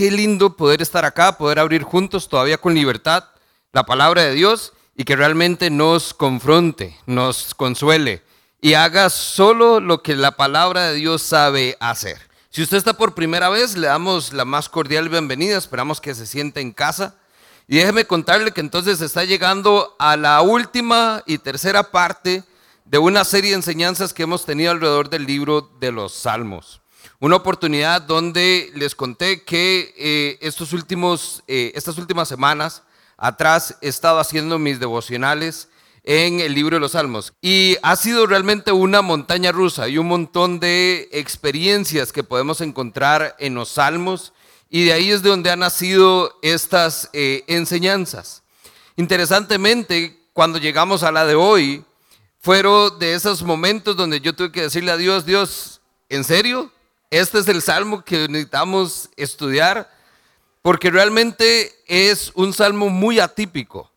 qué lindo poder estar acá, poder abrir juntos todavía con libertad la palabra de Dios y que realmente nos confronte, nos consuele y haga solo lo que la palabra de Dios sabe hacer. Si usted está por primera vez, le damos la más cordial bienvenida, esperamos que se siente en casa. Y déjeme contarle que entonces está llegando a la última y tercera parte de una serie de enseñanzas que hemos tenido alrededor del libro de los Salmos. Una oportunidad donde les conté que eh, estos últimos, eh, estas últimas semanas atrás he estado haciendo mis devocionales en el libro de los Salmos. Y ha sido realmente una montaña rusa y un montón de experiencias que podemos encontrar en los Salmos. Y de ahí es de donde han nacido estas eh, enseñanzas. Interesantemente, cuando llegamos a la de hoy, fueron de esos momentos donde yo tuve que decirle a Dios, Dios, ¿en serio? Este es el salmo que necesitamos estudiar, porque realmente es un salmo muy atípico.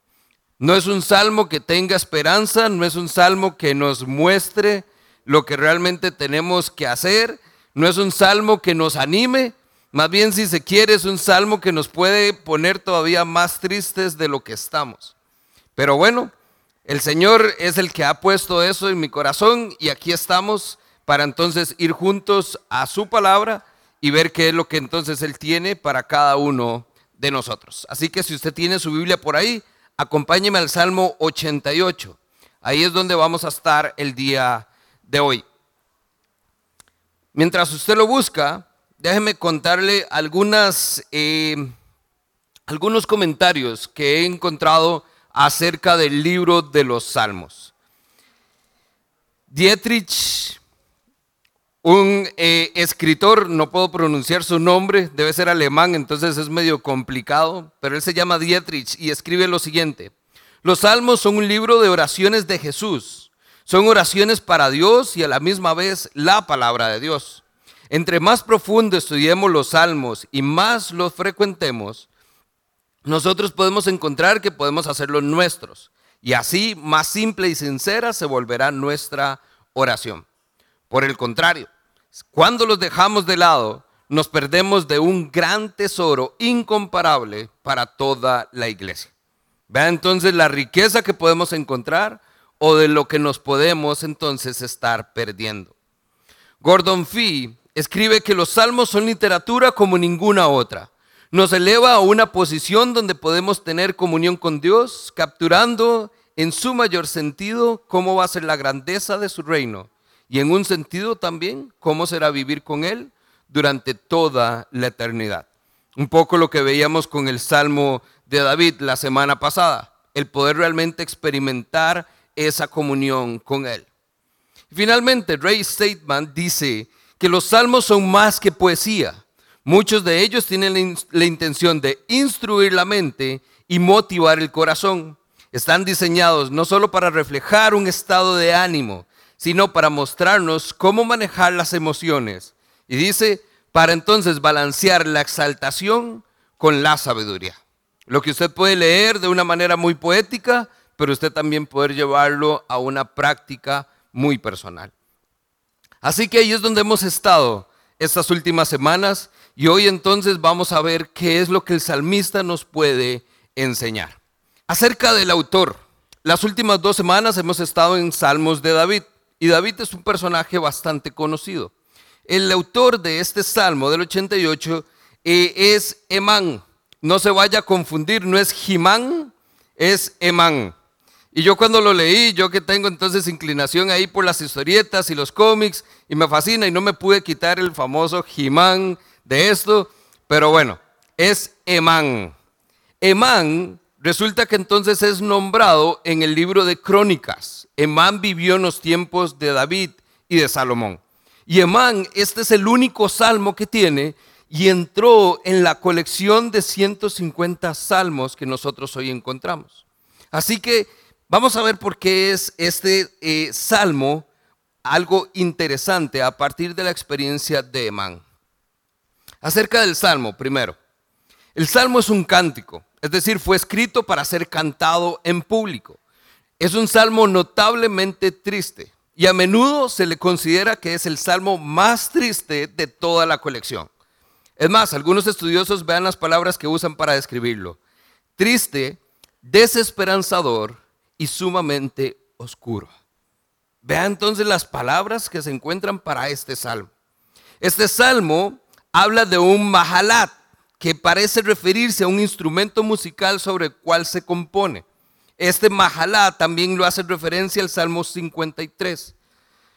No es un salmo que tenga esperanza, no es un salmo que nos muestre lo que realmente tenemos que hacer, no es un salmo que nos anime, más bien si se quiere es un salmo que nos puede poner todavía más tristes de lo que estamos. Pero bueno, el Señor es el que ha puesto eso en mi corazón y aquí estamos para entonces ir juntos a su palabra y ver qué es lo que entonces Él tiene para cada uno de nosotros. Así que si usted tiene su Biblia por ahí, acompáñeme al Salmo 88. Ahí es donde vamos a estar el día de hoy. Mientras usted lo busca, déjeme contarle algunas, eh, algunos comentarios que he encontrado acerca del libro de los Salmos. Dietrich, un eh, escritor, no puedo pronunciar su nombre, debe ser alemán, entonces es medio complicado, pero él se llama Dietrich y escribe lo siguiente. Los salmos son un libro de oraciones de Jesús. Son oraciones para Dios y a la misma vez la palabra de Dios. Entre más profundo estudiemos los salmos y más los frecuentemos, nosotros podemos encontrar que podemos hacerlo nuestros. Y así, más simple y sincera se volverá nuestra oración. Por el contrario, cuando los dejamos de lado, nos perdemos de un gran tesoro incomparable para toda la iglesia. Vea entonces la riqueza que podemos encontrar o de lo que nos podemos entonces estar perdiendo. Gordon Fee escribe que los salmos son literatura como ninguna otra nos eleva a una posición donde podemos tener comunión con Dios, capturando en su mayor sentido cómo va a ser la grandeza de su reino y en un sentido también cómo será vivir con Él durante toda la eternidad. Un poco lo que veíamos con el Salmo de David la semana pasada, el poder realmente experimentar esa comunión con Él. Finalmente, Ray Stateman dice que los salmos son más que poesía Muchos de ellos tienen la intención de instruir la mente y motivar el corazón. Están diseñados no solo para reflejar un estado de ánimo, sino para mostrarnos cómo manejar las emociones. Y dice, para entonces balancear la exaltación con la sabiduría. Lo que usted puede leer de una manera muy poética, pero usted también poder llevarlo a una práctica muy personal. Así que ahí es donde hemos estado estas últimas semanas y hoy entonces vamos a ver qué es lo que el salmista nos puede enseñar. Acerca del autor, las últimas dos semanas hemos estado en Salmos de David y David es un personaje bastante conocido. El autor de este Salmo del 88 eh, es Emán. No se vaya a confundir, no es Jimán, es Emán. Y yo cuando lo leí, yo que tengo entonces inclinación ahí por las historietas y los cómics, y me fascina y no me pude quitar el famoso Jimán de esto, pero bueno, es Emán. Emán resulta que entonces es nombrado en el libro de Crónicas. Emán vivió en los tiempos de David y de Salomón. Y Emán, este es el único salmo que tiene y entró en la colección de 150 salmos que nosotros hoy encontramos. Así que vamos a ver por qué es este eh, salmo algo interesante a partir de la experiencia de Emán. Acerca del Salmo, primero. El Salmo es un cántico, es decir, fue escrito para ser cantado en público. Es un salmo notablemente triste y a menudo se le considera que es el salmo más triste de toda la colección. Es más, algunos estudiosos vean las palabras que usan para describirlo. Triste, desesperanzador y sumamente oscuro. Vean entonces las palabras que se encuentran para este salmo. Este salmo habla de un mahalat, que parece referirse a un instrumento musical sobre el cual se compone. Este mahalat también lo hace referencia al Salmo 53.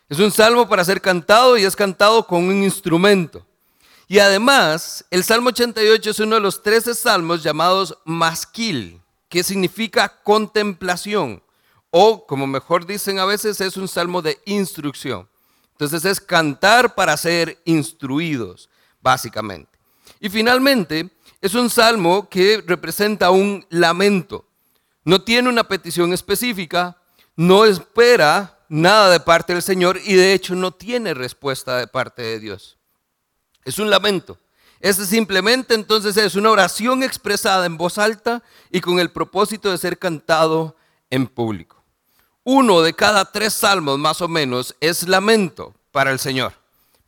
Es un salmo para ser cantado y es cantado con un instrumento. Y además, el Salmo 88 es uno de los 13 salmos llamados masquil, que significa contemplación, o como mejor dicen a veces, es un salmo de instrucción. Entonces es cantar para ser instruidos, básicamente. Y finalmente, es un salmo que representa un lamento. No tiene una petición específica, no espera nada de parte del Señor y de hecho no tiene respuesta de parte de Dios. Es un lamento. Este simplemente entonces es una oración expresada en voz alta y con el propósito de ser cantado en público. Uno de cada tres salmos más o menos es lamento para el Señor,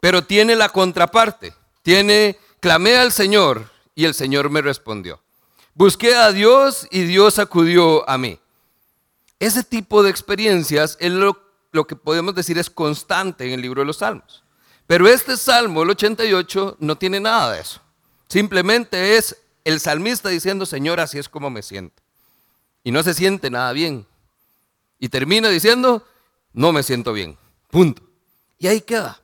pero tiene la contraparte. Tiene, clamé al Señor y el Señor me respondió. Busqué a Dios y Dios acudió a mí. Ese tipo de experiencias es lo, que podemos decir es constante en el libro de los Salmos. Pero este salmo, el 88, no tiene nada de eso. Simplemente es el salmista diciendo, Señor, así es como me siento. Y no se siente nada bien. Y termina diciendo, no me siento bien. Punto. Y ahí queda.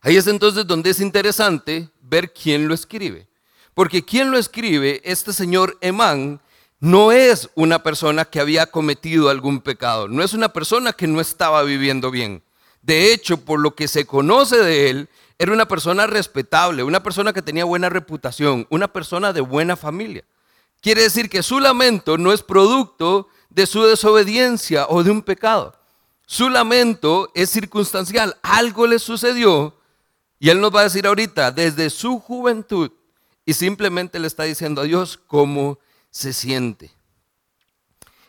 Ahí es entonces donde es interesante ver quién lo escribe. Porque quien lo escribe, este señor Emán, no es una persona que había cometido algún pecado, no es una persona que no estaba viviendo bien. De hecho, por lo que se conoce de él, era una persona respetable, una persona que tenía buena reputación, una persona de buena familia. Quiere decir que su lamento no es producto de su desobediencia o de un pecado. Su lamento es circunstancial. Algo le sucedió y él nos va a decir ahorita, desde su juventud, y simplemente le está diciendo a Dios cómo se siente.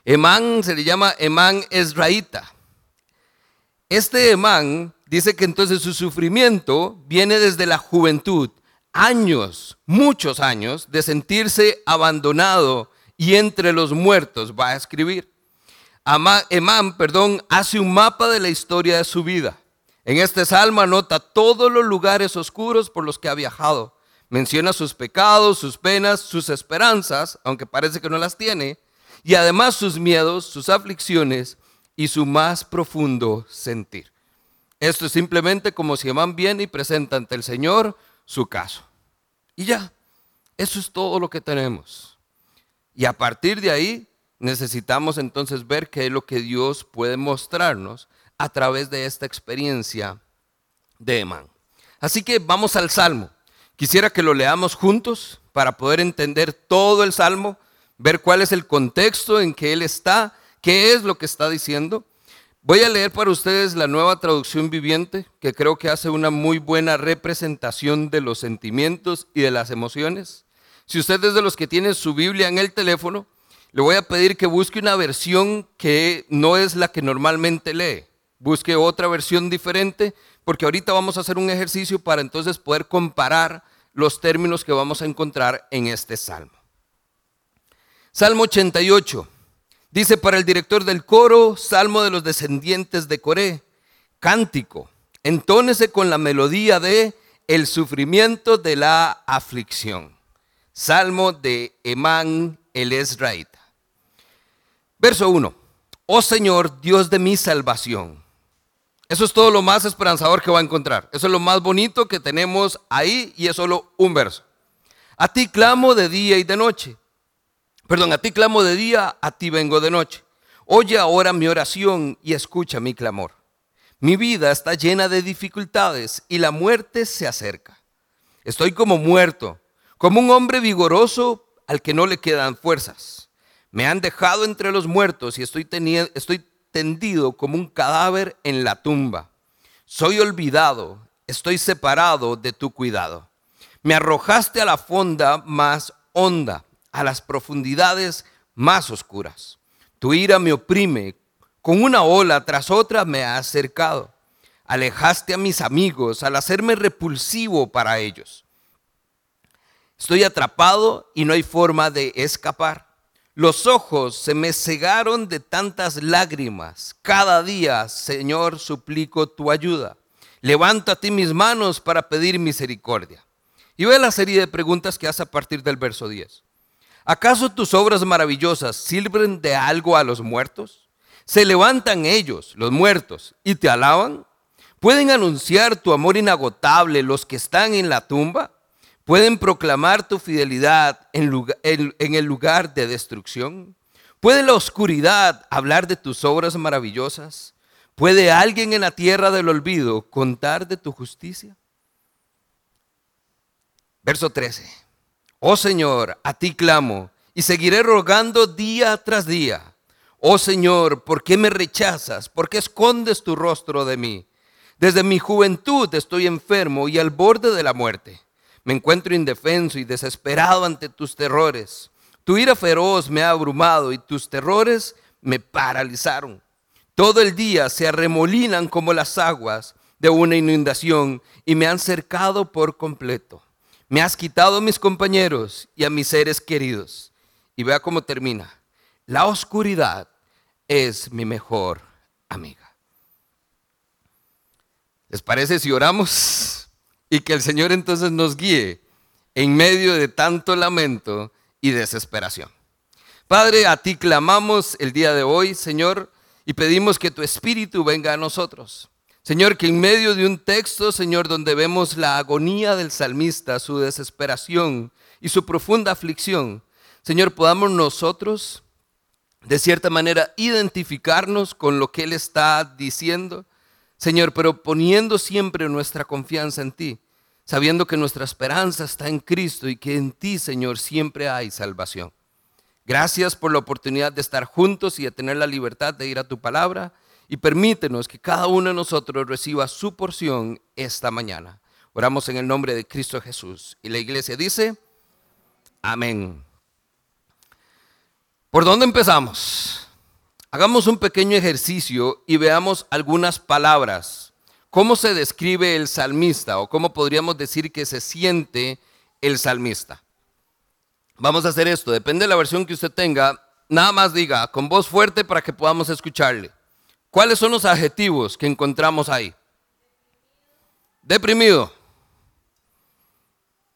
Emán se le llama Emán Esraíta. Este Emán dice que entonces su sufrimiento viene desde la juventud, años, muchos años, de sentirse abandonado y entre los muertos, va a escribir. Emán, perdón, hace un mapa de la historia de su vida. En este salmo anota todos los lugares oscuros por los que ha viajado. Menciona sus pecados, sus penas, sus esperanzas, aunque parece que no las tiene, y además sus miedos, sus aflicciones y su más profundo sentir. Esto es simplemente como si Amán viene y presenta ante el Señor su caso. Y ya, eso es todo lo que tenemos. Y a partir de ahí necesitamos entonces ver qué es lo que Dios puede mostrarnos a través de esta experiencia de Emán. Así que vamos al Salmo. Quisiera que lo leamos juntos para poder entender todo el Salmo, ver cuál es el contexto en que él está ¿Qué es lo que está diciendo? Voy a leer para ustedes la nueva traducción viviente, que creo que hace una muy buena representación de los sentimientos y de las emociones. Si usted es de los que tiene su Biblia en el teléfono, le voy a pedir que busque una versión que no es la que normalmente lee. Busque otra versión diferente, porque ahorita vamos a hacer un ejercicio para entonces poder comparar los términos que vamos a encontrar en este salmo. Salmo 88. Dice para el director del coro, Salmo de los descendientes de Coré, cántico, entónese con la melodía de el sufrimiento de la aflicción. Salmo de Emán el Esraíta. Verso 1. Oh Señor, Dios de mi salvación. Eso es todo lo más esperanzador que va a encontrar. Eso es lo más bonito que tenemos ahí y es solo un verso. A ti clamo de día y de noche. Perdón, a ti clamo de día, a ti vengo de noche. Oye ahora mi oración y escucha mi clamor. Mi vida está llena de dificultades y la muerte se acerca. Estoy como muerto, como un hombre vigoroso al que no le quedan fuerzas. Me han dejado entre los muertos y estoy, estoy tendido como un cadáver en la tumba. Soy olvidado, estoy separado de tu cuidado. Me arrojaste a la fonda más honda a las profundidades más oscuras. Tu ira me oprime, con una ola tras otra me ha acercado. Alejaste a mis amigos al hacerme repulsivo para ellos. Estoy atrapado y no hay forma de escapar. Los ojos se me cegaron de tantas lágrimas. Cada día, Señor, suplico tu ayuda. Levanto a ti mis manos para pedir misericordia. Y ve la serie de preguntas que hace a partir del verso 10. ¿Acaso tus obras maravillosas sirven de algo a los muertos? ¿Se levantan ellos, los muertos, y te alaban? ¿Pueden anunciar tu amor inagotable los que están en la tumba? ¿Pueden proclamar tu fidelidad en, el lugar de destrucción? ¿Puede la oscuridad hablar de tus obras maravillosas? ¿Puede alguien en la tierra del olvido contar de tu justicia? Verso 13. Oh Señor, a ti clamo y seguiré rogando día tras día. Oh Señor, ¿por qué me rechazas? ¿Por qué escondes tu rostro de mí? Desde mi juventud estoy enfermo y al borde de la muerte. Me encuentro indefenso y desesperado ante tus terrores. Tu ira feroz me ha abrumado y tus terrores me paralizaron. Todo el día se arremolinan como las aguas de una inundación y me han cercado por completo. Me has quitado a mis compañeros y a mis seres queridos. Y vea cómo termina. La oscuridad es mi mejor amiga. ¿Les parece si oramos y que el Señor entonces nos guíe en medio de tanto lamento y desesperación? Padre, a ti clamamos el día de hoy, Señor, y pedimos que tu Espíritu venga a nosotros. Señor, que en medio de un texto, Señor, donde vemos la agonía del salmista, su desesperación y su profunda aflicción, Señor, podamos nosotros, de cierta manera, identificarnos con lo que Él está diciendo, Señor, pero poniendo siempre nuestra confianza en ti, sabiendo que nuestra esperanza está en Cristo y que en ti, Señor, siempre hay salvación. Gracias por la oportunidad de estar juntos y de tener la libertad de ir a tu palabra y permítenos que cada uno de nosotros reciba su porción esta mañana. Oramos en el nombre de Cristo Jesús. Y la iglesia dice, amén. ¿Por dónde empezamos? Hagamos un pequeño ejercicio y veamos algunas palabras. ¿Cómo se describe el salmista o cómo podríamos decir que se siente el salmista? Vamos a hacer esto, depende de la versión que usted tenga, nada más diga con voz fuerte para que podamos escucharle. ¿Cuáles son los adjetivos que encontramos ahí? Deprimido.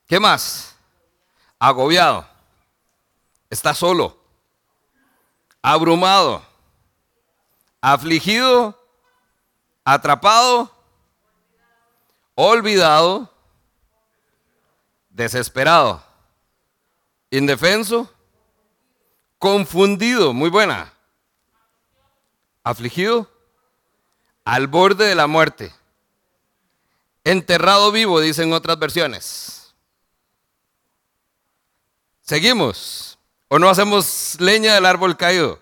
¿Qué más? Agobiado. Está solo. Abrumado. Afligido. Atrapado. Olvidado. Desesperado. Indefenso. Confundido. Muy buena afligido, al borde de la muerte, enterrado vivo, dicen otras versiones. ¿Seguimos? ¿O no hacemos leña del árbol caído?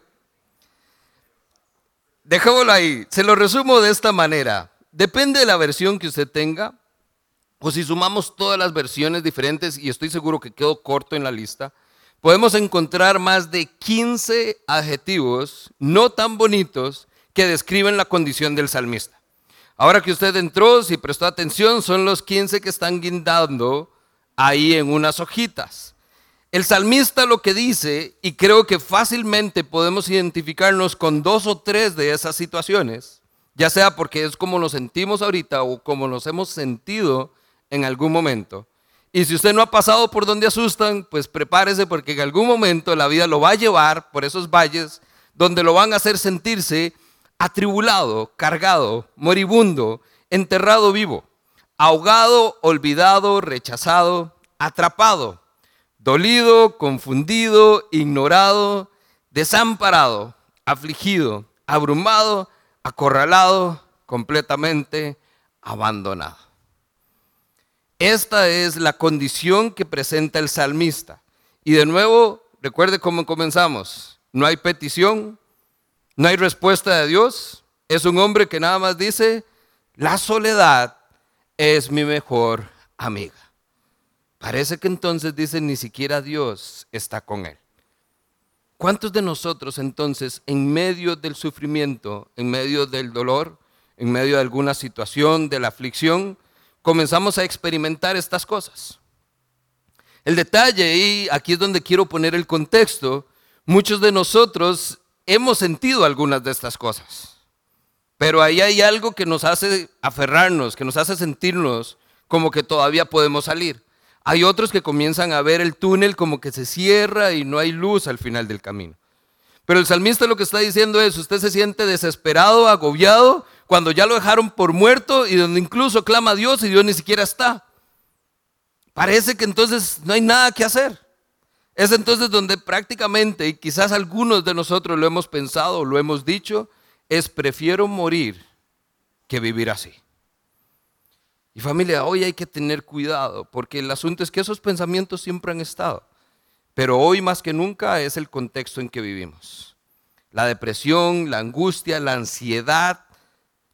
Dejémoslo ahí. Se lo resumo de esta manera. Depende de la versión que usted tenga, o si sumamos todas las versiones diferentes, y estoy seguro que quedo corto en la lista, podemos encontrar más de 15 adjetivos no tan bonitos que describen la condición del salmista. Ahora que usted entró, si prestó atención, son los 15 que están guindando ahí en unas hojitas. El salmista lo que dice, y creo que fácilmente podemos identificarnos con dos o tres de esas situaciones, ya sea porque es como nos sentimos ahorita o como nos hemos sentido en algún momento, y si usted no ha pasado por donde asustan, pues prepárese porque en algún momento la vida lo va a llevar por esos valles donde lo van a hacer sentirse atribulado, cargado, moribundo, enterrado vivo, ahogado, olvidado, rechazado, atrapado, dolido, confundido, ignorado, desamparado, afligido, abrumado, acorralado, completamente abandonado. Esta es la condición que presenta el salmista. Y de nuevo, recuerde cómo comenzamos. No hay petición, no hay respuesta de Dios. Es un hombre que nada más dice, la soledad es mi mejor amiga. Parece que entonces dice, ni siquiera Dios está con él. ¿Cuántos de nosotros entonces, en medio del sufrimiento, en medio del dolor, en medio de alguna situación, de la aflicción, comenzamos a experimentar estas cosas. El detalle, y aquí es donde quiero poner el contexto, muchos de nosotros hemos sentido algunas de estas cosas, pero ahí hay algo que nos hace aferrarnos, que nos hace sentirnos como que todavía podemos salir. Hay otros que comienzan a ver el túnel como que se cierra y no hay luz al final del camino. Pero el salmista lo que está diciendo es, usted se siente desesperado, agobiado, cuando ya lo dejaron por muerto y donde incluso clama a Dios y Dios ni siquiera está. Parece que entonces no hay nada que hacer. Es entonces donde prácticamente, y quizás algunos de nosotros lo hemos pensado, lo hemos dicho, es prefiero morir que vivir así. Y familia, hoy hay que tener cuidado, porque el asunto es que esos pensamientos siempre han estado, pero hoy más que nunca es el contexto en que vivimos. La depresión, la angustia, la ansiedad,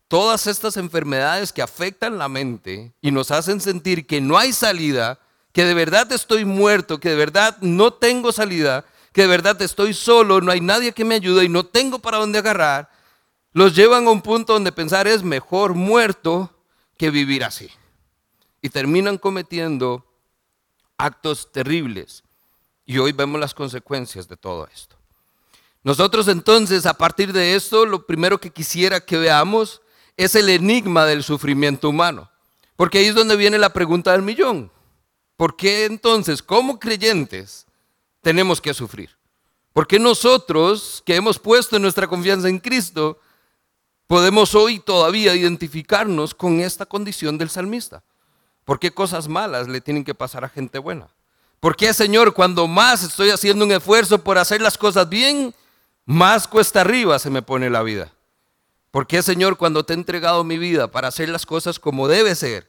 todas estas enfermedades que afectan la mente y nos hacen sentir que no hay salida, que de verdad estoy muerto, que de verdad no tengo salida, que de verdad estoy solo, no hay nadie que me ayude y no tengo para dónde agarrar, los llevan a un punto donde pensar es mejor muerto que vivir así. Y terminan cometiendo actos terribles. Y hoy vemos las consecuencias de todo esto. Nosotros entonces, a partir de esto, lo primero que quisiera que veamos es el enigma del sufrimiento humano. Porque ahí es donde viene la pregunta del millón. ¿Por qué entonces, como creyentes, tenemos que sufrir? ¿Por qué nosotros, que hemos puesto nuestra confianza en Cristo, podemos hoy todavía identificarnos con esta condición del salmista? ¿Por qué cosas malas le tienen que pasar a gente buena? ¿Por qué, Señor, cuando más estoy haciendo un esfuerzo por hacer las cosas bien, más cuesta arriba se me pone la vida? ¿Por qué, Señor, cuando te he entregado mi vida para hacer las cosas como debe ser,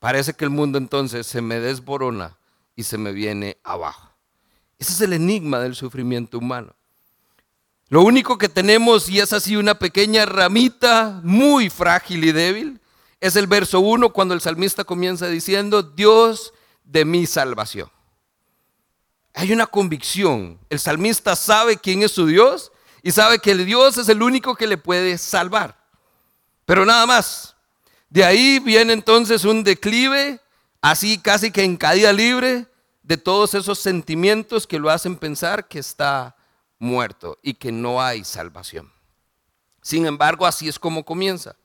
parece que el mundo entonces se me desborona y se me viene abajo? Ese es el enigma del sufrimiento humano. Lo único que tenemos, y es así una pequeña ramita muy frágil y débil, es el verso 1 cuando el salmista comienza diciendo, Dios de mi salvación. Hay una convicción. El salmista sabe quién es su Dios y sabe que el Dios es el único que le puede salvar. Pero nada más. De ahí viene entonces un declive, así casi que en caída libre, de todos esos sentimientos que lo hacen pensar que está muerto y que no hay salvación. Sin embargo, así es como comienza.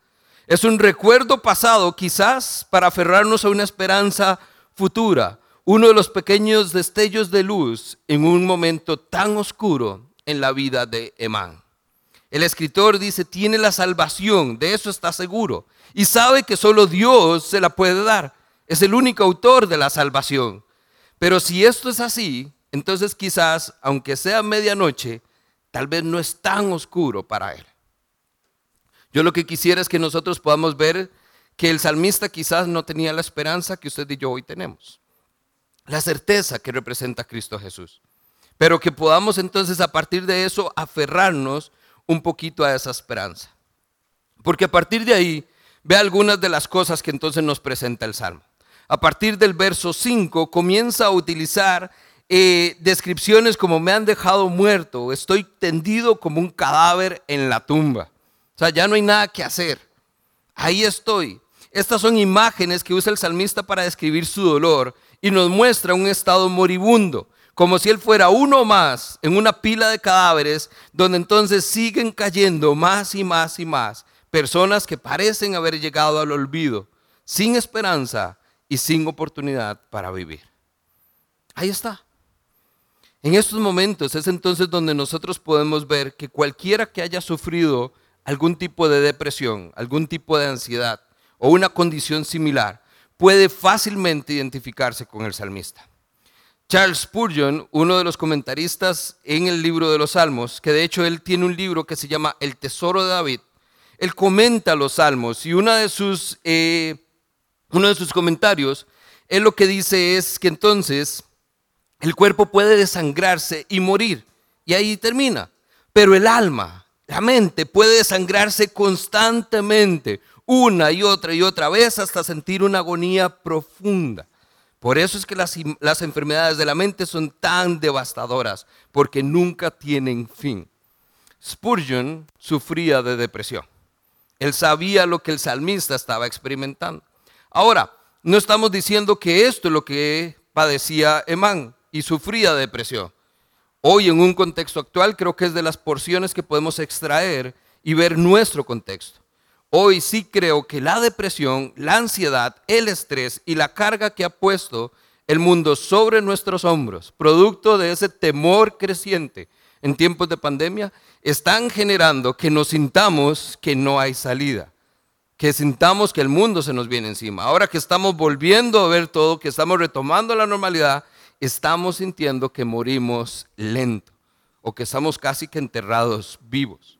Es un recuerdo pasado quizás para aferrarnos a una esperanza futura, uno de los pequeños destellos de luz en un momento tan oscuro en la vida de Emán. El escritor dice, tiene la salvación, de eso está seguro, y sabe que solo Dios se la puede dar. Es el único autor de la salvación. Pero si esto es así, entonces quizás, aunque sea medianoche, tal vez no es tan oscuro para él. Yo lo que quisiera es que nosotros podamos ver que el salmista quizás no tenía la esperanza que usted y yo hoy tenemos. La certeza que representa Cristo Jesús. Pero que podamos entonces a partir de eso aferrarnos un poquito a esa esperanza. Porque a partir de ahí, ve algunas de las cosas que entonces nos presenta el Salmo. A partir del verso 5 comienza a utilizar eh, descripciones como me han dejado muerto, estoy tendido como un cadáver en la tumba. O sea, ya no hay nada que hacer. Ahí estoy. Estas son imágenes que usa el salmista para describir su dolor y nos muestra un estado moribundo como si él fuera uno más en una pila de cadáveres, donde entonces siguen cayendo más y más y más personas que parecen haber llegado al olvido, sin esperanza y sin oportunidad para vivir. Ahí está. En estos momentos es entonces donde nosotros podemos ver que cualquiera que haya sufrido algún tipo de depresión, algún tipo de ansiedad o una condición similar, puede fácilmente identificarse con el salmista. Charles Spurgeon, uno de los comentaristas en el libro de los Salmos, que de hecho él tiene un libro que se llama El Tesoro de David, él comenta los Salmos y una de sus, eh, uno de sus comentarios, él lo que dice es que entonces el cuerpo puede desangrarse y morir, y ahí termina, pero el alma, la mente puede desangrarse constantemente, una y otra y otra vez hasta sentir una agonía profunda. Por eso es que las, enfermedades de la mente son tan devastadoras, porque nunca tienen fin. Spurgeon sufría de depresión. Él sabía lo que el salmista estaba experimentando. Ahora, no estamos diciendo que esto es lo que padecía Emán y sufría depresión. Hoy en un contexto actual creo que es de las porciones que podemos extraer y ver nuestro contexto. Hoy sí creo que la depresión, la ansiedad, el estrés y la carga que ha puesto el mundo sobre nuestros hombros, producto de ese temor creciente en tiempos de pandemia, están generando que nos sintamos que no hay salida, que sintamos que el mundo se nos viene encima. Ahora que estamos volviendo a ver todo, que estamos retomando la normalidad, estamos sintiendo que morimos lento o que estamos casi que enterrados vivos.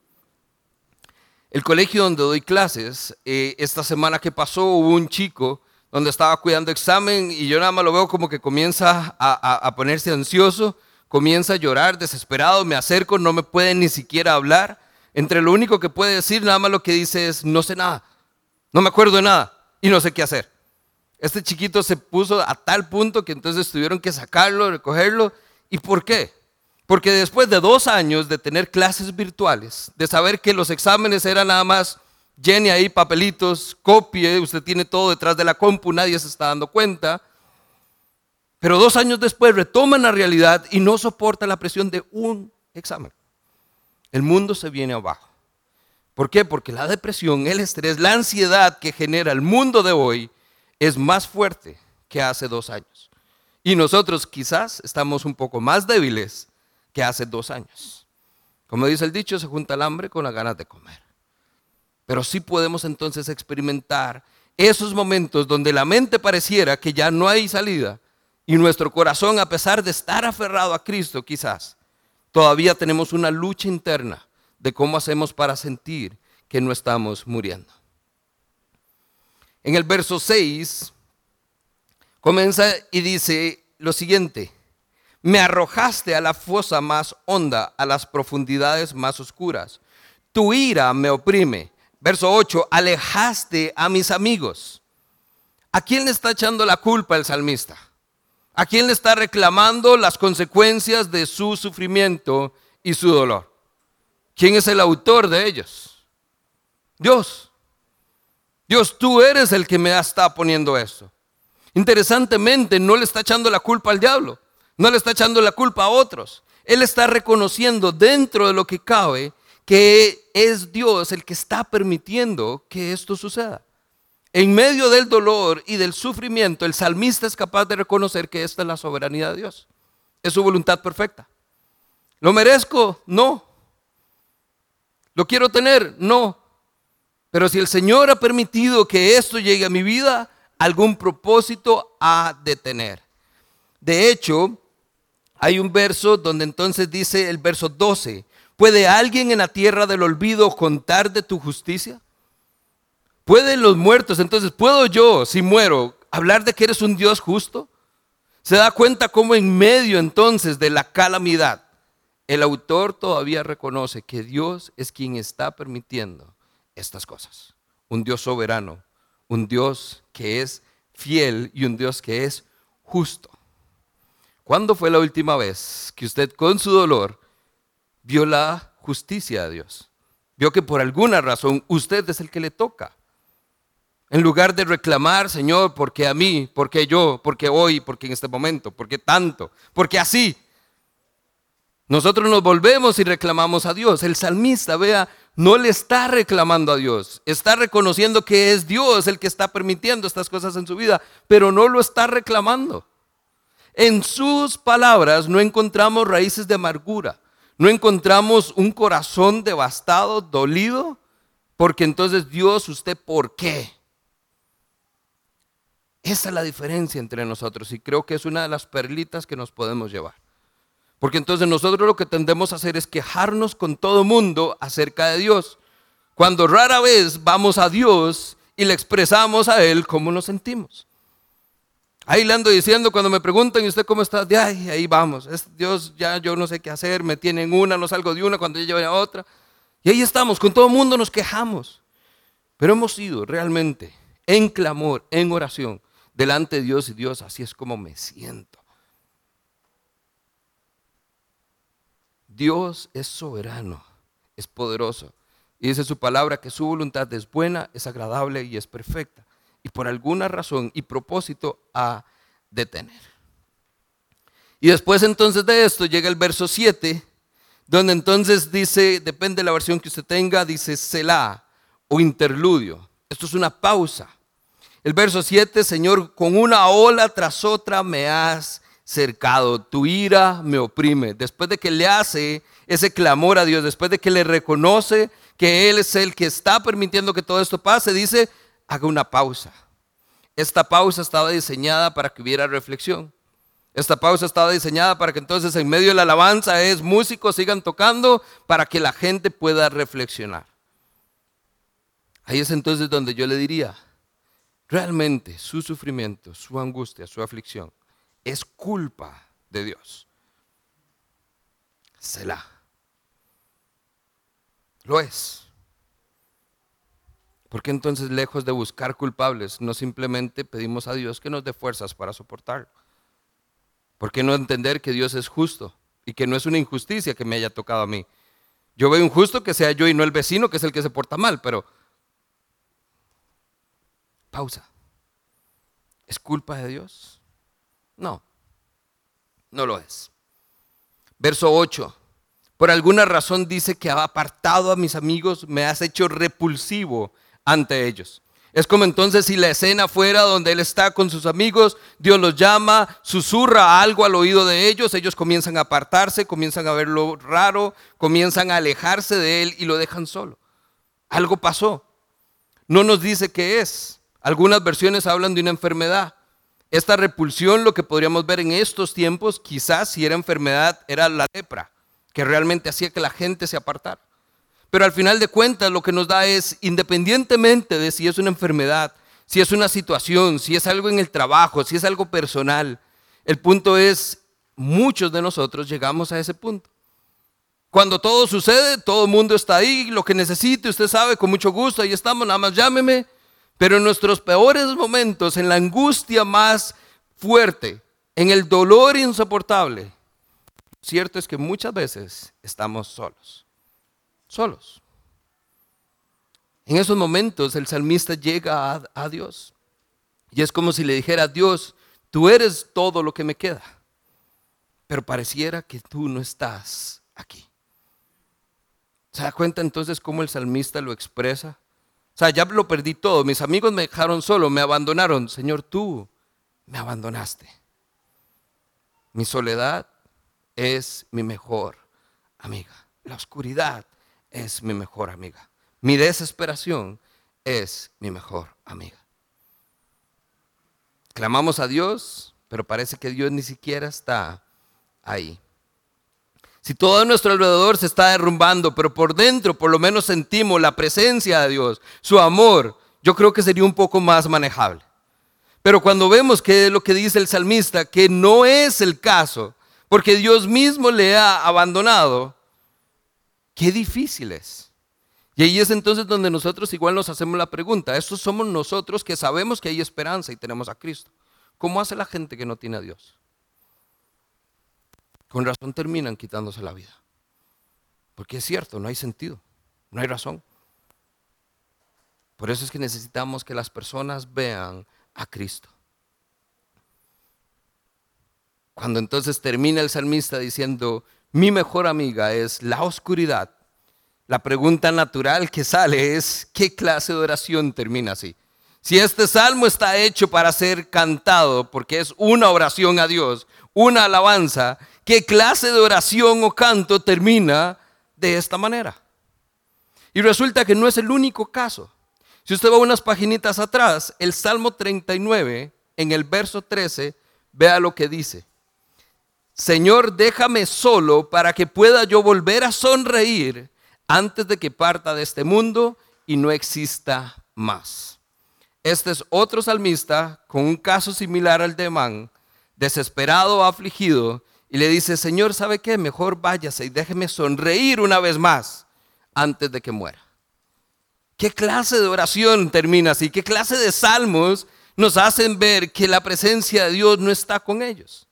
El colegio donde doy clases, eh, esta semana que pasó hubo un chico donde estaba cuidando examen y yo nada más lo veo como que comienza a, ponerse ansioso, comienza a llorar, desesperado, me acerco, no me puede ni siquiera hablar. Entre lo único que puede decir, nada más lo que dice es, no sé nada, no me acuerdo de nada y no sé qué hacer. Este chiquito se puso a tal punto que entonces tuvieron que sacarlo, recogerlo. ¿Y por qué? Porque después de dos años de tener clases virtuales, de saber que los exámenes eran nada más llene ahí papelitos, copie, usted tiene todo detrás de la compu, nadie se está dando cuenta. Pero dos años después retoman la realidad y no soporta la presión de un examen. El mundo se viene abajo. ¿Por qué? Porque la depresión, el estrés, la ansiedad que genera el mundo de hoy es más fuerte que hace dos años. Y nosotros quizás estamos un poco más débiles que hace dos años. Como dice el dicho, se junta el hambre con las ganas de comer. Pero sí podemos entonces experimentar esos momentos donde la mente pareciera que ya no hay salida y nuestro corazón, a pesar de estar aferrado a Cristo quizás, todavía tenemos una lucha interna de cómo hacemos para sentir que no estamos muriendo. En el verso 6 comienza y dice lo siguiente, me arrojaste a la fosa más honda, a las profundidades más oscuras. Tu ira me oprime, Verso 8, alejaste a mis amigos. ¿A quién le está echando la culpa el salmista? ¿A quién le está reclamando las consecuencias de su sufrimiento y su dolor? ¿Quién es el autor de ellos? Dios. Dios, tú eres el que me está poniendo esto. Interesantemente, no le está echando la culpa al diablo, no le está echando la culpa a otros. Él está reconociendo dentro de lo que cabe que es Dios el que está permitiendo que esto suceda. En medio del dolor y del sufrimiento, el salmista es capaz de reconocer que esta es la soberanía de Dios. Es su voluntad perfecta. ¿Lo merezco? No. ¿Lo quiero tener? No. Pero si el Señor ha permitido que esto llegue a mi vida, algún propósito ha de tener. De hecho, hay un verso donde entonces dice el verso 12, ¿Puede alguien en la tierra del olvido contar de tu justicia? ¿Pueden los muertos, entonces, puedo yo, si muero, hablar de que eres un Dios justo? Se da cuenta cómo en medio entonces de la calamidad, el autor todavía reconoce que Dios es quien está permitiendo estas cosas. Un Dios soberano, un Dios que es fiel y un Dios que es justo. ¿Cuándo fue la última vez que usted con su dolor vio la justicia de Dios. Vio que por alguna razón usted es el que le toca. En lugar de reclamar, Señor, porque a mí, porque yo, porque hoy, porque en este momento, porque tanto, porque así. Nosotros nos volvemos y reclamamos a Dios. El salmista, vea, no le está reclamando a Dios. Está reconociendo que es Dios el que está permitiendo estas cosas en su vida, pero no lo está reclamando. En sus palabras no encontramos raíces de amargura. No encontramos un corazón devastado, dolido, porque entonces Dios, usted, ¿por qué? Esa es la diferencia entre nosotros y creo que es una de las perlitas que nos podemos llevar. Porque entonces nosotros lo que tendemos a hacer es quejarnos con todo mundo acerca de Dios, cuando rara vez vamos a Dios y le expresamos a Él cómo nos sentimos. Ahí le ando diciendo cuando me preguntan, ¿y usted cómo está? Ahí, ahí vamos. Es, Dios, ya yo no sé qué hacer, me tienen una, no salgo de una cuando yo llevo a otra. Y ahí estamos, con todo mundo nos quejamos. Pero hemos ido realmente en clamor, en oración, delante de Dios y Dios, así es como me siento. Dios es soberano, es poderoso. Y dice su palabra que su voluntad es buena, es agradable y es perfecta y por alguna razón y propósito a detener. Y después entonces de esto llega el verso 7, donde entonces dice, depende de la versión que usted tenga, dice Selah o interludio. Esto es una pausa. El verso 7, Señor, con una ola tras otra me has cercado, tu ira me oprime. Después de que le hace ese clamor a Dios, después de que le reconoce que Él es el que está permitiendo que todo esto pase, dice, haga una pausa. Esta pausa estaba diseñada para que hubiera reflexión. Esta pausa estaba diseñada para que entonces en medio de la alabanza es músicos sigan tocando para que la gente pueda reflexionar. Ahí es entonces donde yo le diría, realmente su sufrimiento, su angustia, su aflicción es culpa de Dios. Selah. Lo es. Porque entonces, lejos de buscar culpables, no simplemente pedimos a Dios que nos dé fuerzas para soportarlo? ¿Por qué no entender que Dios es justo y que no es una injusticia que me haya tocado a mí? Yo veo injusto que sea yo y no el vecino, que es el que se porta mal, pero pausa. ¿Es culpa de Dios? No, no lo es. Verso 8. Por alguna razón dice que ha apartado a mis amigos, me has hecho repulsivo ante ellos. Es como entonces si la escena fuera donde él está con sus amigos, Dios los llama, susurra algo al oído de ellos, ellos comienzan a apartarse, comienzan a verlo raro, comienzan a alejarse de él y lo dejan solo. Algo pasó. No nos dice qué es. Algunas versiones hablan de una enfermedad. Esta repulsión, lo que podríamos ver en estos tiempos, quizás si era enfermedad, era la lepra, que realmente hacía que la gente se apartara. Pero al final de cuentas lo que nos da es, independientemente de si es una enfermedad, si es una situación, si es algo en el trabajo, si es algo personal, el punto es, muchos de nosotros llegamos a ese punto. Cuando todo sucede, todo el mundo está ahí, lo que necesite, usted sabe, con mucho gusto, ahí estamos, nada más llámeme. Pero en nuestros peores momentos, en la angustia más fuerte, en el dolor insoportable, cierto es que muchas veces estamos solos solos. En esos momentos el salmista llega a, Dios y es como si le dijera, Dios, tú eres todo lo que me queda, pero pareciera que tú no estás aquí. ¿Se da cuenta entonces cómo el salmista lo expresa? Sea, ya lo perdí todo, mis amigos me dejaron solo, me abandonaron. Señor, tú me abandonaste. Mi soledad es mi mejor amiga. La oscuridad es mi mejor amiga. Mi desesperación es mi mejor amiga. Clamamos a Dios, pero parece que Dios ni siquiera está ahí. Si todo nuestro alrededor se está derrumbando, pero por dentro por lo menos sentimos la presencia de Dios, su amor, yo creo que sería un poco más manejable. Pero cuando vemos que es lo que dice el salmista, que no es el caso, porque Dios mismo le ha abandonado, Qué difícil es. Y ahí es entonces donde nosotros igual nos hacemos la pregunta. Estos somos nosotros que sabemos que hay esperanza y tenemos a Cristo. ¿Cómo hace la gente que no tiene a Dios? Con razón terminan quitándose la vida. Porque es cierto, no hay sentido, no hay razón. Por eso es que necesitamos que las personas vean a Cristo. Cuando entonces termina el salmista diciendo, mi mejor amiga es la oscuridad, la pregunta natural que sale es, ¿qué clase de oración termina así? Si este salmo está hecho para ser cantado, porque es una oración a Dios, una alabanza, ¿qué clase de oración o canto termina de esta manera? Y resulta que no es el único caso. Si usted va unas paginitas atrás, el Salmo 39, en el verso 13, vea lo que dice. Señor, déjame solo para que pueda yo volver a sonreír antes de que parta de este mundo y no exista más. Este es otro salmista con un caso similar al de Man, desesperado, afligido, y le dice, Señor, ¿sabe qué? Mejor váyase y déjeme sonreír una vez más antes de que muera. ¿Qué clase de oración termina así? ¿Qué clase de salmos nos hacen ver que la presencia de Dios no está con ellos?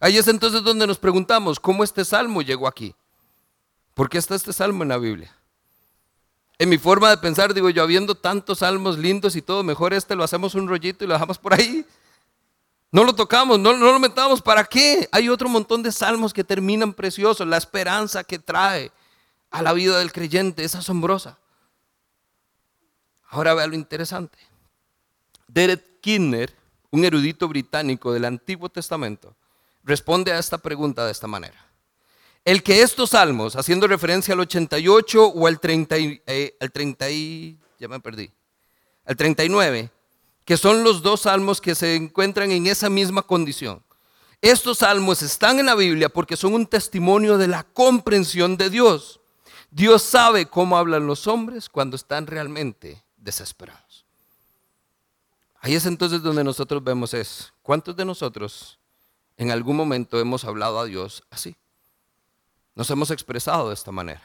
Ahí es entonces donde nos preguntamos, ¿cómo este salmo llegó aquí? ¿Por qué está este salmo en la Biblia? En mi forma de pensar, digo yo, habiendo tantos salmos lindos y todo, mejor este lo hacemos un rollito y lo dejamos por ahí. No lo tocamos, no, no lo metamos. ¿Para qué? Hay otro montón de salmos que terminan preciosos. La esperanza que trae a la vida del creyente es asombrosa. Ahora vea lo interesante. Derek Kinner, un erudito británico del Antiguo Testamento, responde a esta pregunta de esta manera. El que estos salmos, haciendo referencia al 88 o al 30, eh, al 30 ya me perdí, al 39, que son los dos salmos que se encuentran en esa misma condición. Estos salmos están en la Biblia porque son un testimonio de la comprensión de Dios. Dios sabe cómo hablan los hombres cuando están realmente desesperados. Ahí es entonces donde nosotros vemos es, ¿cuántos de nosotros en algún momento hemos hablado a Dios así? Nos hemos expresado de esta manera.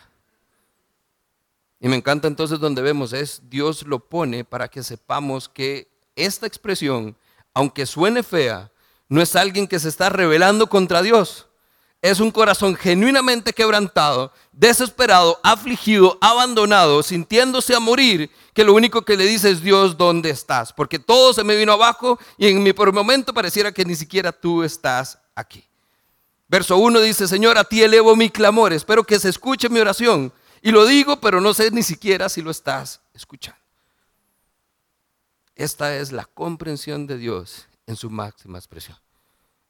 Y me encanta entonces donde vemos es, Dios lo pone para que sepamos que esta expresión, aunque suene fea, no es alguien que se está rebelando contra Dios. Es un corazón genuinamente quebrantado, desesperado, afligido, abandonado, sintiéndose a morir, que lo único que le dice es Dios, ¿dónde estás? Porque todo se me vino abajo y en mi por momento pareciera que ni siquiera tú estás aquí. Verso 1 dice, Señor, a ti elevo mi clamor, espero que se escuche mi oración. Y lo digo, pero no sé ni siquiera si lo estás escuchando. Esta es la comprensión de Dios en su máxima expresión.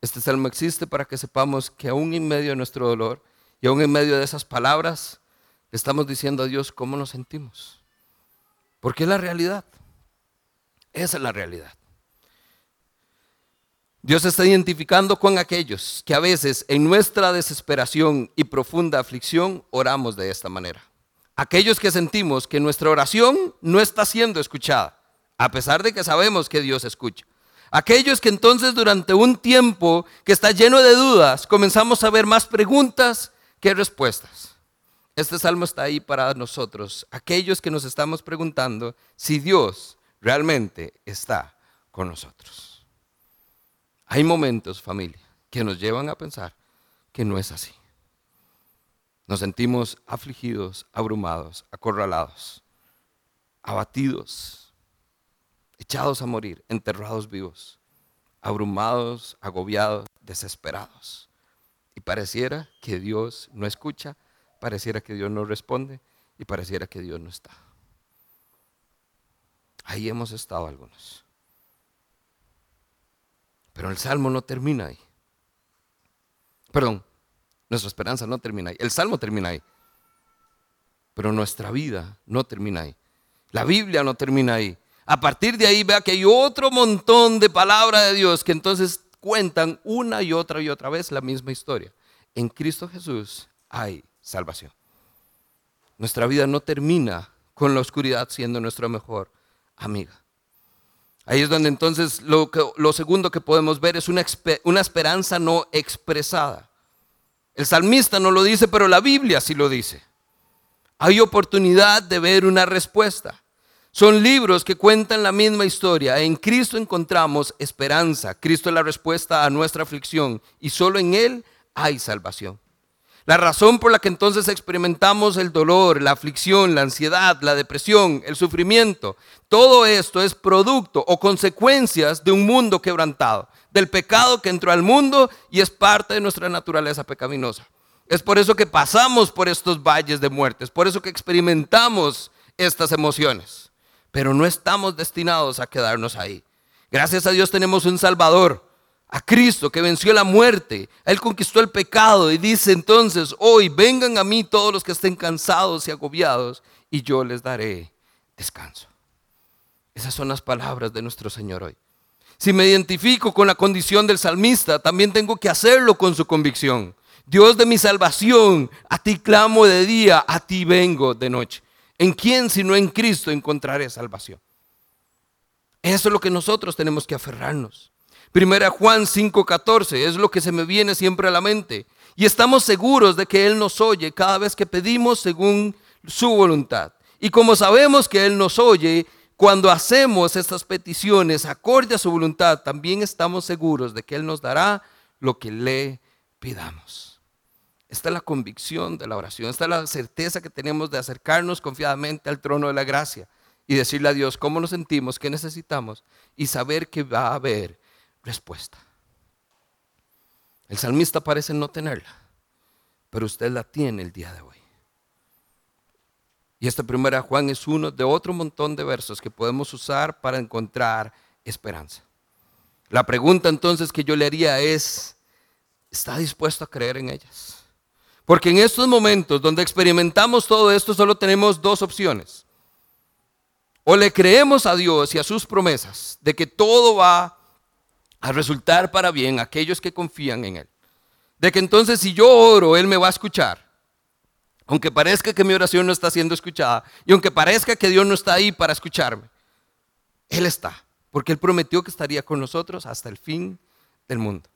Este salmo existe para que sepamos que aún en medio de nuestro dolor y aún en medio de esas palabras, le estamos diciendo a Dios cómo nos sentimos. Porque es la realidad. Esa es la realidad. Dios está identificando con aquellos que a veces en nuestra desesperación y profunda aflicción oramos de esta manera. Aquellos que sentimos que nuestra oración no está siendo escuchada a pesar de que sabemos que Dios escucha. Aquellos que entonces durante un tiempo que está lleno de dudas, comenzamos a ver más preguntas que respuestas. Este salmo está ahí para nosotros, aquellos que nos estamos preguntando si Dios realmente está con nosotros. Hay momentos, familia, que nos llevan a pensar que no es así. Nos sentimos afligidos, abrumados, acorralados, abatidos, echados a morir, enterrados vivos, abrumados, agobiados, desesperados. Y pareciera que Dios no escucha, pareciera que Dios no responde y pareciera que Dios no está. Ahí hemos estado algunos. Pero el salmo no termina ahí. Perdón, nuestra esperanza no termina ahí. El salmo termina ahí. Pero nuestra vida no termina ahí. La Biblia no termina ahí. A partir de ahí vea que hay otro montón de palabras de Dios que entonces cuentan una y otra y otra vez la misma historia. En Cristo Jesús hay salvación. Nuestra vida no termina con la oscuridad siendo nuestra mejor amiga. Ahí es donde entonces lo, lo segundo que podemos ver es una, una esperanza no expresada. El salmista no lo dice, pero la Biblia sí lo dice. Hay oportunidad de ver una respuesta. Son libros que cuentan la misma historia. En Cristo encontramos esperanza. Cristo es la respuesta a nuestra aflicción y solo en Él hay salvación. La razón por la que entonces experimentamos el dolor, la aflicción, la ansiedad, la depresión, el sufrimiento, todo esto es producto o consecuencias de un mundo quebrantado, del pecado que entró al mundo y es parte de nuestra naturaleza pecaminosa. Es por eso que pasamos por estos valles de muerte, es por eso que experimentamos estas emociones pero no estamos destinados a quedarnos ahí. Gracias a Dios tenemos un Salvador, a Cristo que venció la muerte. Él conquistó el pecado y dice entonces, hoy vengan a mí todos los que estén cansados y agobiados y yo les daré descanso. Esas son las palabras de nuestro Señor hoy. Si me identifico con la condición del salmista, también tengo que hacerlo con su convicción. Dios de mi salvación, a ti clamo de día, a ti vengo de noche. ¿En quién sino en Cristo encontraré salvación? Eso es lo que nosotros tenemos que aferrarnos. Primera Juan 5:14 es lo que se me viene siempre a la mente. Y estamos seguros de que Él nos oye cada vez que pedimos según su voluntad. Y como sabemos que Él nos oye, cuando hacemos estas peticiones acorde a su voluntad, también estamos seguros de que Él nos dará lo que le pidamos. Esta es la convicción de la oración, esta es la certeza que tenemos de acercarnos confiadamente al trono de la gracia y decirle a Dios cómo nos sentimos, qué necesitamos y saber que va a haber respuesta. El salmista parece no tenerla, pero usted la tiene el día de hoy. Y esta primera Juan es uno de otro montón de versos que podemos usar para encontrar esperanza. La pregunta entonces que yo le haría es, ¿está dispuesto a creer en ellas? Porque en estos momentos donde experimentamos todo esto solo tenemos dos opciones. O le creemos a Dios y a sus promesas de que todo va a resultar para bien a aquellos que confían en Él. De que entonces si yo oro, Él me va a escuchar. Aunque parezca que mi oración no está siendo escuchada y aunque parezca que Dios no está ahí para escucharme, Él está, porque Él prometió que estaría con nosotros hasta el fin del mundo.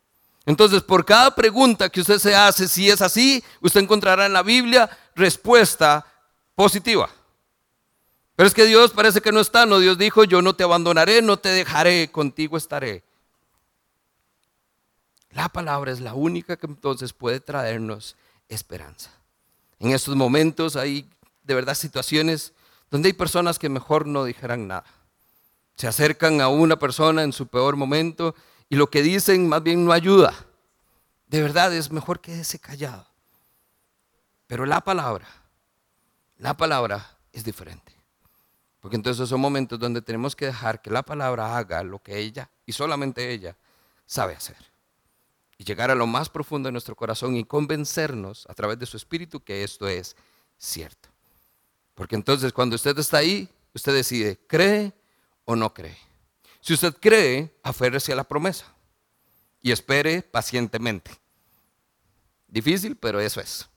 Entonces, por cada pregunta que usted se hace, si es así, usted encontrará en la Biblia respuesta positiva. Pero es que Dios parece que no está, no, Dios dijo, yo no te abandonaré, no te dejaré, contigo estaré. La palabra es la única que entonces puede traernos esperanza. En estos momentos hay de verdad situaciones donde hay personas que mejor no dijeran nada. Se acercan a una persona en su peor momento y lo que dicen más bien no ayuda. De verdad es mejor quédese callado. Pero la palabra, la palabra es diferente. Porque entonces son momentos donde tenemos que dejar que la palabra haga lo que ella y solamente ella sabe hacer y llegar a lo más profundo de nuestro corazón y convencernos a través de su espíritu que esto es cierto. Porque entonces cuando usted está ahí, usted decide, ¿cree o no cree? Si usted cree, aférrese a la promesa y espere pacientemente. Difícil, pero eso es.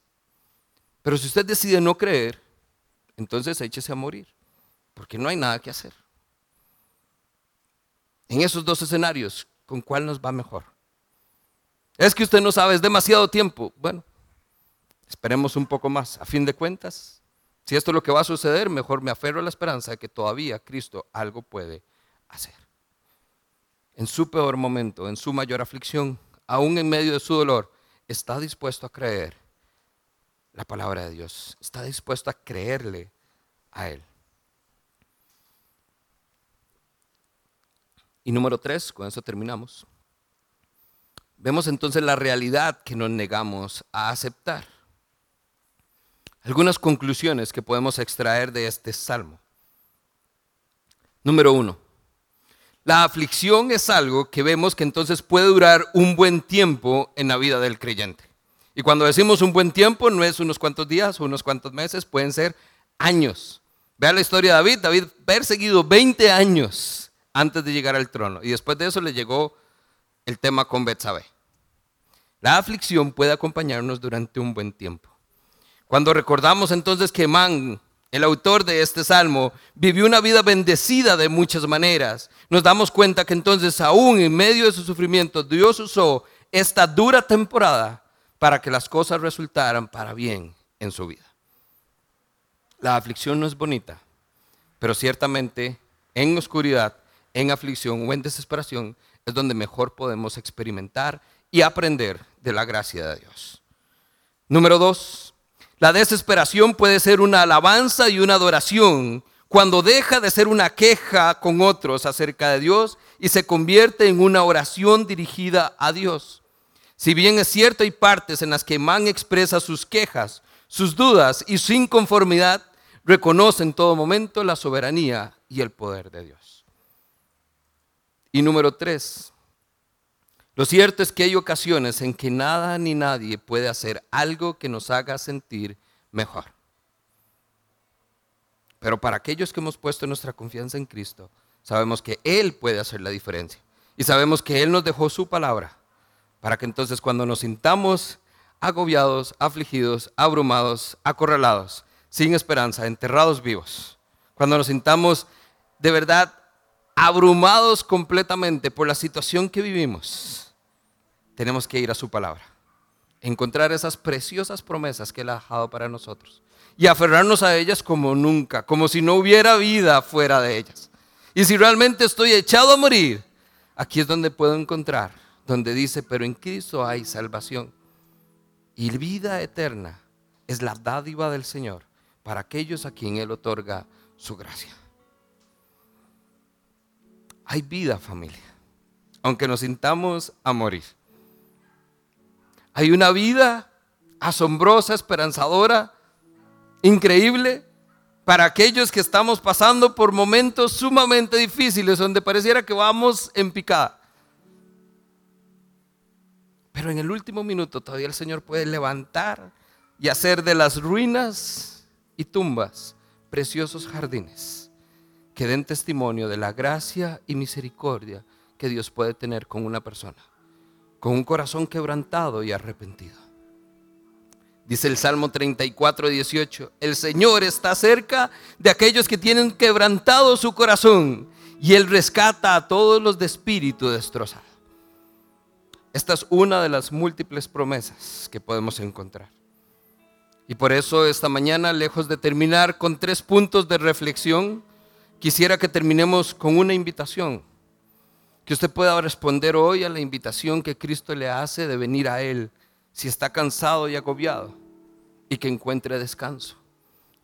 Pero si usted decide no creer, entonces échese a morir, porque no hay nada que hacer. En esos dos escenarios, ¿con cuál nos va mejor? Es que usted no sabe, es demasiado tiempo. Bueno, esperemos un poco más. A fin de cuentas, si esto es lo que va a suceder, mejor me aferro a la esperanza de que todavía Cristo algo puede hacer. En su peor momento, en su mayor aflicción, aún en medio de su dolor, está dispuesto a creer la palabra de Dios. Está dispuesto a creerle a Él. Y número tres, con eso terminamos. Vemos entonces la realidad que nos negamos a aceptar. Algunas conclusiones que podemos extraer de este salmo. Número uno, la aflicción es algo que vemos que entonces puede durar un buen tiempo en la vida del creyente. Y cuando decimos un buen tiempo, no es unos cuantos días o unos cuantos meses, pueden ser años. Vea la historia de David. David perseguido 20 años antes de llegar al trono. Y después de eso le llegó el tema con Betsabé. La aflicción puede acompañarnos durante un buen tiempo. Cuando recordamos entonces que Man, el autor de este salmo, vivió una vida bendecida de muchas maneras, nos damos cuenta que entonces aún en medio de su sufrimiento Dios usó esta dura temporada para que las cosas resultaran para bien en su vida. La aflicción no es bonita, pero ciertamente en oscuridad, en aflicción o en desesperación es donde mejor podemos experimentar y aprender de la gracia de Dios. Número dos, la desesperación puede ser una alabanza y una adoración cuando deja de ser una queja con otros acerca de Dios y se convierte en una oración dirigida a Dios. Si bien es cierto, hay partes en las que Man expresa sus quejas, sus dudas y su inconformidad, reconoce en todo momento la soberanía y el poder de Dios. Y número tres, lo cierto es que hay ocasiones en que nada ni nadie puede hacer algo que nos haga sentir mejor. Pero para aquellos que hemos puesto nuestra confianza en Cristo, sabemos que Él puede hacer la diferencia. Y sabemos que Él nos dejó su palabra para que entonces cuando nos sintamos agobiados, afligidos, abrumados, acorralados, sin esperanza, enterrados vivos, cuando nos sintamos de verdad abrumados completamente por la situación que vivimos, tenemos que ir a su palabra, encontrar esas preciosas promesas que Él ha dejado para nosotros y aferrarnos a ellas como nunca, como si no hubiera vida fuera de ellas. Y si realmente estoy echado a morir, aquí es donde puedo encontrar, donde dice, pero en Cristo hay salvación. Y vida eterna es la dádiva del Señor para aquellos a quien Él otorga su gracia. Hay vida, familia, aunque nos sintamos a morir. Hay una vida asombrosa, esperanzadora, increíble para aquellos que estamos pasando por momentos sumamente difíciles donde pareciera que vamos en picada. Pero en el último minuto todavía el Señor puede levantar y hacer de las ruinas y tumbas preciosos jardines que den testimonio de la gracia y misericordia que Dios puede tener con una persona, con un corazón quebrantado y arrepentido. Dice el Salmo 34, 18, el Señor está cerca de aquellos que tienen quebrantado su corazón y Él rescata a todos los de espíritu destrozado. Esta es una de las múltiples promesas que podemos encontrar. Y por eso esta mañana, lejos de terminar con tres puntos de reflexión, quisiera que terminemos con una invitación. Que usted pueda responder hoy a la invitación que Cristo le hace de venir a Él si está cansado y agobiado y que encuentre descanso.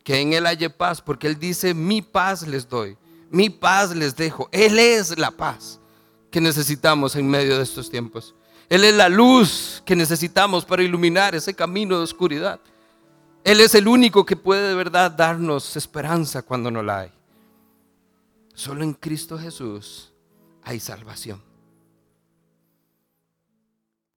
Que en Él haya paz, porque Él dice, mi paz les doy, mi paz les dejo. Él es la paz que necesitamos en medio de estos tiempos. Él es la luz que necesitamos para iluminar ese camino de oscuridad. Él es el único que puede de verdad darnos esperanza cuando no la hay. Solo en Cristo Jesús hay salvación.